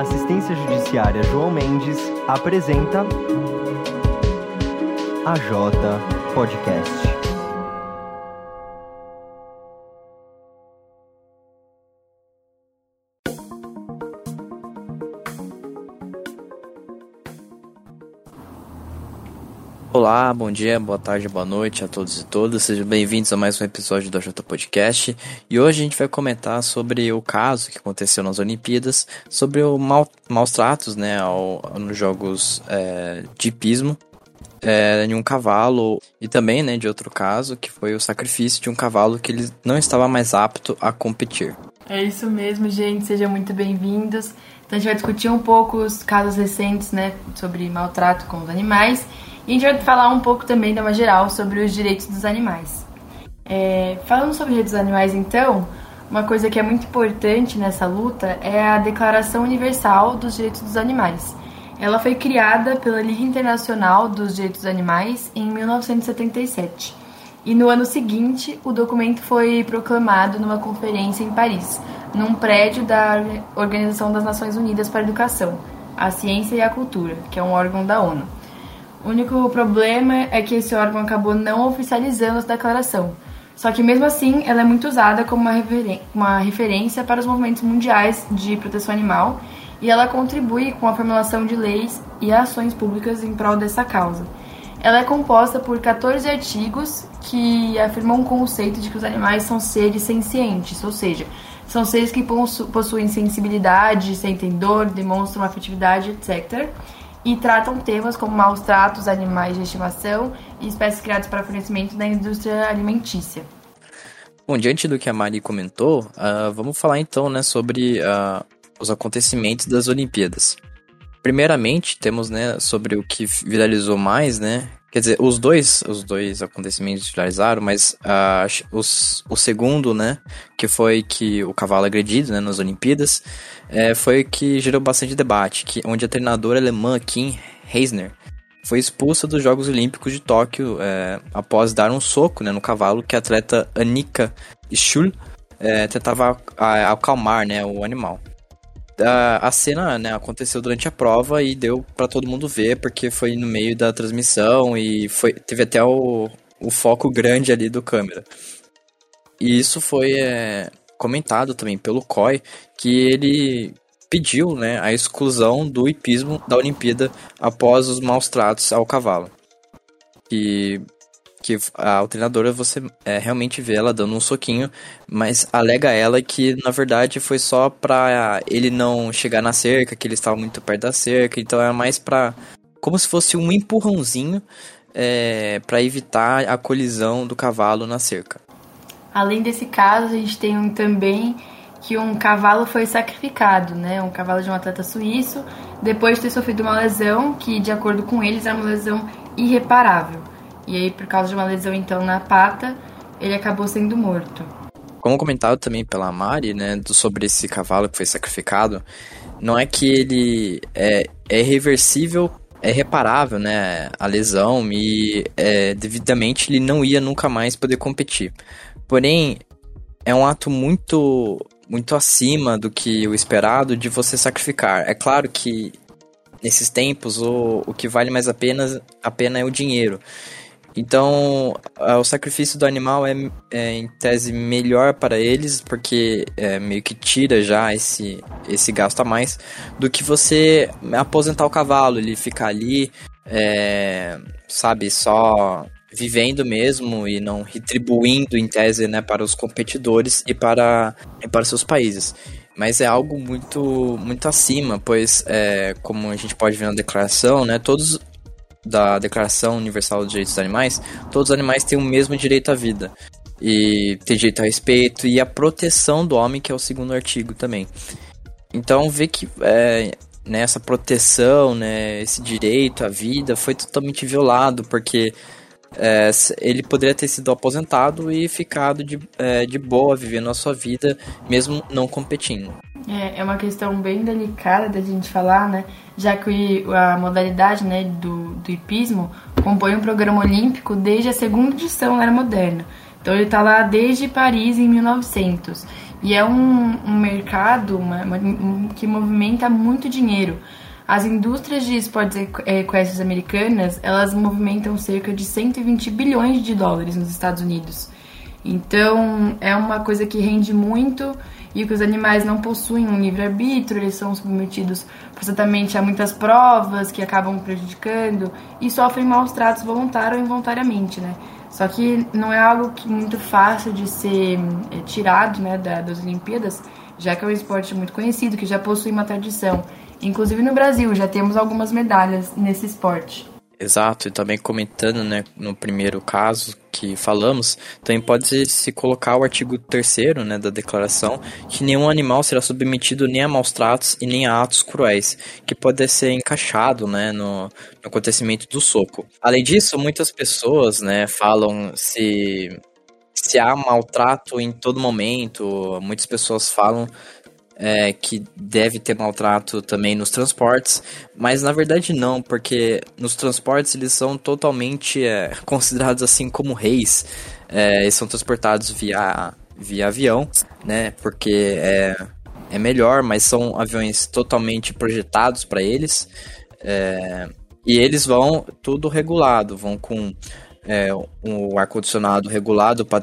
Assistência judiciária João Mendes apresenta a J Podcast. Olá, bom dia, boa tarde, boa noite a todos e todas. Sejam bem-vindos a mais um episódio do J Podcast. E hoje a gente vai comentar sobre o caso que aconteceu nas Olimpíadas, sobre o mal, maus tratos, né, ao, nos jogos é, de hipismo é, em um cavalo e também, né, de outro caso que foi o sacrifício de um cavalo que ele não estava mais apto a competir. É isso mesmo, gente. Sejam muito bem-vindos. Então a gente vai discutir um pouco os casos recentes, né, sobre maltrato com os animais e a gente vai falar um pouco também, de uma geral, sobre os direitos dos animais. É, falando sobre direitos dos animais, então, uma coisa que é muito importante nessa luta é a Declaração Universal dos Direitos dos Animais. Ela foi criada pela Liga Internacional dos Direitos dos Animais em 1977. E no ano seguinte, o documento foi proclamado numa conferência em Paris, num prédio da Organização das Nações Unidas para a Educação, a Ciência e a Cultura, que é um órgão da ONU. O único problema é que esse órgão acabou não oficializando essa declaração. Só que mesmo assim, ela é muito usada como uma, uma referência para os movimentos mundiais de proteção animal e ela contribui com a formulação de leis e ações públicas em prol dessa causa. Ela é composta por 14 artigos que afirmam o conceito de que os animais são seres sencientes, ou seja, são seres que possuem sensibilidade, sentem dor, demonstram afetividade, etc e tratam temas como maus tratos, animais de estimação e espécies criadas para fornecimento da indústria alimentícia. Bom, diante do que a Mari comentou, uh, vamos falar então né, sobre uh, os acontecimentos das Olimpíadas. Primeiramente, temos né, sobre o que viralizou mais, né, Quer dizer, os dois, os dois acontecimentos viralizaram, mas uh, os, o segundo, né, que foi que o cavalo agredido, né, nas Olimpíadas, é, foi que gerou bastante debate, que, onde a treinadora alemã Kim Reisner foi expulsa dos Jogos Olímpicos de Tóquio é, após dar um soco né, no cavalo que a atleta Annika Schul é, tentava acalmar né, o animal a, a cena né, aconteceu durante a prova e deu para todo mundo ver, porque foi no meio da transmissão e foi, teve até o, o foco grande ali do câmera. E isso foi é, comentado também pelo COI, que ele pediu né, a exclusão do hipismo da Olimpíada após os maus tratos ao cavalo. E que a treinadora você é, realmente vê ela dando um soquinho, mas alega ela que na verdade foi só pra ele não chegar na cerca, que ele estava muito perto da cerca, então era mais pra. como se fosse um empurrãozinho é, para evitar a colisão do cavalo na cerca. Além desse caso, a gente tem um, também que um cavalo foi sacrificado, né? Um cavalo de um atleta suíço, depois de ter sofrido uma lesão que, de acordo com eles, era uma lesão irreparável. E aí, por causa de uma lesão então na pata, ele acabou sendo morto. Como comentado também pela Mari, né, sobre esse cavalo que foi sacrificado, não é que ele é, é reversível, é reparável, né, a lesão e é, devidamente ele não ia nunca mais poder competir. Porém, é um ato muito muito acima do que o esperado de você sacrificar. É claro que nesses tempos o, o que vale mais a pena, a pena é o dinheiro. Então, o sacrifício do animal é, é, em tese melhor para eles, porque é, meio que tira já esse, esse gasto a mais, do que você aposentar o cavalo, ele ficar ali, é, sabe, só vivendo mesmo e não retribuindo em tese né, para os competidores e para, e para seus países. Mas é algo muito muito acima, pois é, como a gente pode ver na declaração, né, todos da Declaração Universal dos Direitos dos Animais, todos os animais têm o mesmo direito à vida. E tem direito ao respeito e à proteção do homem, que é o segundo artigo também. Então, ver que é, nessa proteção, né, esse direito à vida foi totalmente violado, porque é, ele poderia ter sido aposentado e ficado de, é, de boa, vivendo a sua vida, mesmo não competindo. É, é uma questão bem delicada da gente falar, né? Já que a modalidade né, do, do hipismo compõe um programa olímpico desde a segunda edição da Era Moderna. Então ele está lá desde Paris em 1900. E é um, um mercado uma, uma, que movimenta muito dinheiro. As indústrias de esportes equestres americanas, elas movimentam cerca de 120 bilhões de dólares nos Estados Unidos. Então, é uma coisa que rende muito e que os animais não possuem um livre-arbítrio, eles são submetidos forçadamente a muitas provas que acabam prejudicando e sofrem maus tratos voluntário ou involuntariamente, né? Só que não é algo que muito fácil de ser é, tirado né, da, das Olimpíadas, já que é um esporte muito conhecido, que já possui uma tradição. Inclusive no Brasil já temos algumas medalhas nesse esporte. Exato, e também comentando, né, no primeiro caso que falamos, também pode se colocar o artigo 3 né, da declaração, que nenhum animal será submetido nem a maus tratos e nem a atos cruéis, que pode ser encaixado, né, no, no acontecimento do soco. Além disso, muitas pessoas, né, falam se se há maltrato em todo momento, muitas pessoas falam é, que deve ter maltrato também nos transportes, mas na verdade não, porque nos transportes eles são totalmente é, considerados assim como reis. É, eles são transportados via, via avião, né? Porque é, é melhor, mas são aviões totalmente projetados para eles. É, e eles vão tudo regulado, vão com é, um ar-condicionado regulado para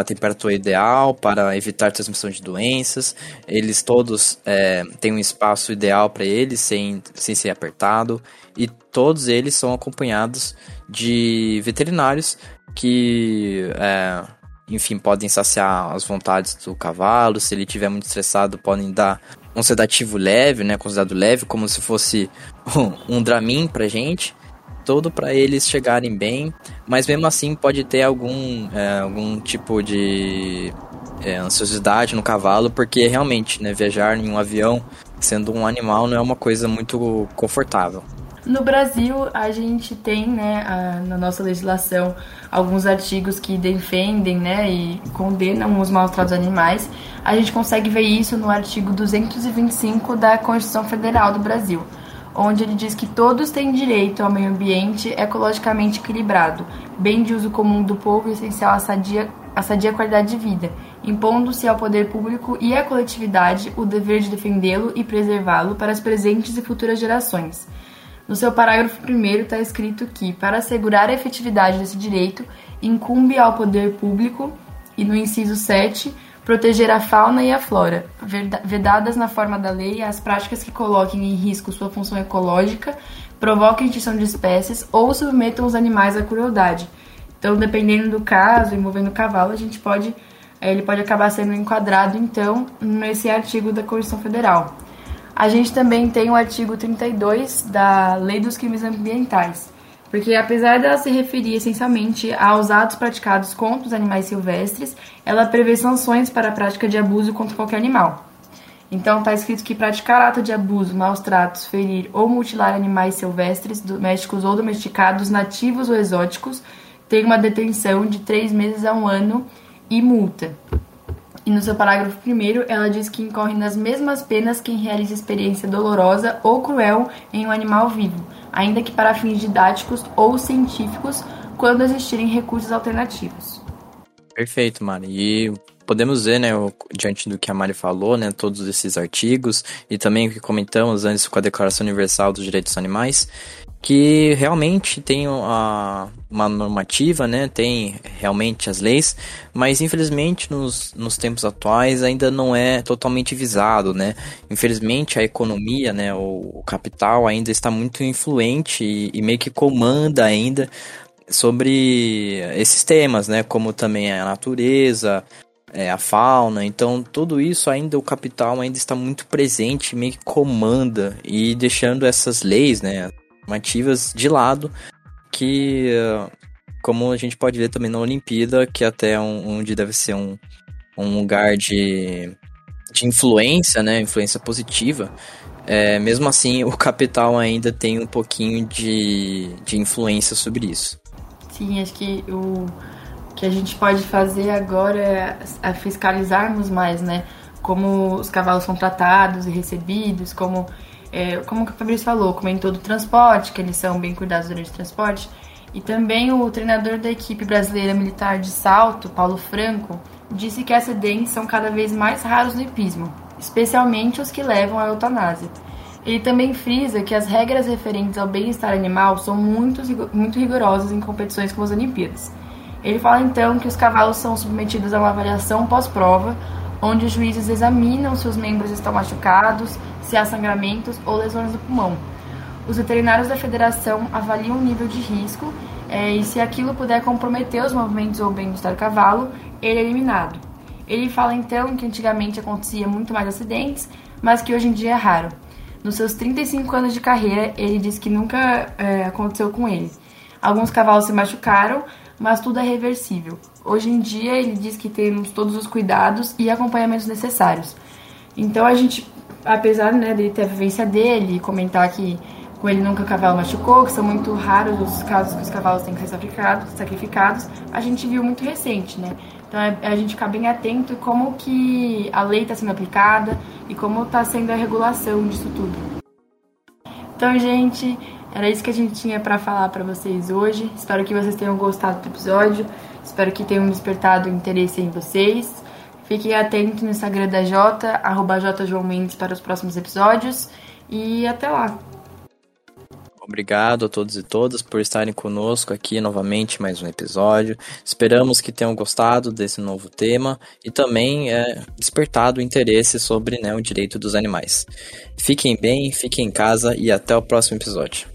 a temperatura ideal, para evitar transmissão de doenças. Eles todos é, têm um espaço ideal para eles, sem, sem ser apertado. E todos eles são acompanhados de veterinários que, é, enfim, podem saciar as vontades do cavalo. Se ele estiver muito estressado, podem dar um sedativo leve, né, considerado leve, como se fosse um, um Dramin pra gente todo para eles chegarem bem, mas mesmo assim pode ter algum, é, algum tipo de é, ansiosidade no cavalo, porque realmente, né, viajar em um avião sendo um animal não é uma coisa muito confortável. No Brasil, a gente tem, né, a, na nossa legislação, alguns artigos que defendem, né, e condenam os maus tratos animais. A gente consegue ver isso no artigo 225 da Constituição Federal do Brasil onde ele diz que todos têm direito ao meio ambiente ecologicamente equilibrado, bem de uso comum do povo e essencial à sadia, à sadia qualidade de vida, impondo-se ao poder público e à coletividade o dever de defendê-lo e preservá-lo para as presentes e futuras gerações. No seu parágrafo 1 está escrito que, para assegurar a efetividade desse direito, incumbe ao poder público, e no inciso 7, proteger a fauna e a flora, vedadas na forma da lei as práticas que coloquem em risco sua função ecológica, provoquem extinção de espécies ou submetam os animais à crueldade. Então, dependendo do caso, envolvendo o cavalo, a gente pode, eh, ele pode acabar sendo enquadrado, então, nesse artigo da Constituição Federal. A gente também tem o artigo 32 da Lei dos Crimes Ambientais, porque apesar dela se referir essencialmente aos atos praticados contra os animais silvestres, ela prevê sanções para a prática de abuso contra qualquer animal. Então está escrito que praticar ato de abuso, maus tratos, ferir ou mutilar animais silvestres, domésticos ou domesticados, nativos ou exóticos, tem uma detenção de três meses a um ano e multa. E no seu parágrafo primeiro, ela diz que incorre nas mesmas penas quem realiza experiência dolorosa ou cruel em um animal vivo ainda que para fins didáticos ou científicos, quando existirem recursos alternativos. Perfeito, Mari. E podemos ver, né, diante do que a Mari falou, né, todos esses artigos e também o que comentamos antes com a Declaração Universal dos Direitos dos Animais, que realmente tem uma, normativa, né, tem realmente as leis, mas infelizmente nos, nos tempos atuais ainda não é totalmente visado, né. Infelizmente a economia, né, o, o capital ainda está muito influente e, e meio que comanda ainda sobre esses temas, né, como também a natureza, é, a fauna, então tudo isso ainda o capital ainda está muito presente, meio que comanda e deixando essas leis, né, normativas de lado, que, como a gente pode ver também na Olimpíada, que até onde deve ser um, um lugar de, de influência, né, influência positiva, é, mesmo assim o capital ainda tem um pouquinho de, de influência sobre isso. Sim, acho que o que a gente pode fazer agora é, é fiscalizarmos mais, né? Como os cavalos são tratados e recebidos, como é, como o Fabrício falou, comentou do transporte, que eles são bem cuidados durante o transporte. E também o treinador da equipe brasileira militar de salto, Paulo Franco, disse que acidentes são cada vez mais raros no hipismo, especialmente os que levam à eutanásia. Ele também frisa que as regras referentes ao bem-estar animal são muito, muito rigorosas em competições como as Olimpíadas. Ele fala então que os cavalos são submetidos a uma avaliação pós-prova, onde os juízes examinam se os membros estão machucados, se há sangramentos ou lesões no pulmão. Os veterinários da federação avaliam o nível de risco é, e se aquilo puder comprometer os movimentos ou bem-estar do cavalo, ele é eliminado. Ele fala então que antigamente acontecia muito mais acidentes, mas que hoje em dia é raro. Nos seus 35 anos de carreira, ele diz que nunca é, aconteceu com ele. Alguns cavalos se machucaram, mas tudo é reversível. Hoje em dia, ele diz que temos todos os cuidados e acompanhamentos necessários. Então, a gente, apesar né, dele ter a vivência dele comentar que com ele nunca o cavalo machucou, que são muito raros os casos que os cavalos têm que ser sacrificados, sacrificados a gente viu muito recente, né? Então é a gente ficar bem atento como que a lei está sendo aplicada e como está sendo a regulação disso tudo. Então, gente, era isso que a gente tinha para falar para vocês hoje. Espero que vocês tenham gostado do episódio. Espero que tenham despertado interesse em vocês. Fiquem atentos no Instagram da Jota, arroba J João Mendes para os próximos episódios. E até lá! Obrigado a todos e todas por estarem conosco aqui novamente mais um episódio. Esperamos que tenham gostado desse novo tema e também é, despertado interesse sobre né, o direito dos animais. Fiquem bem, fiquem em casa e até o próximo episódio.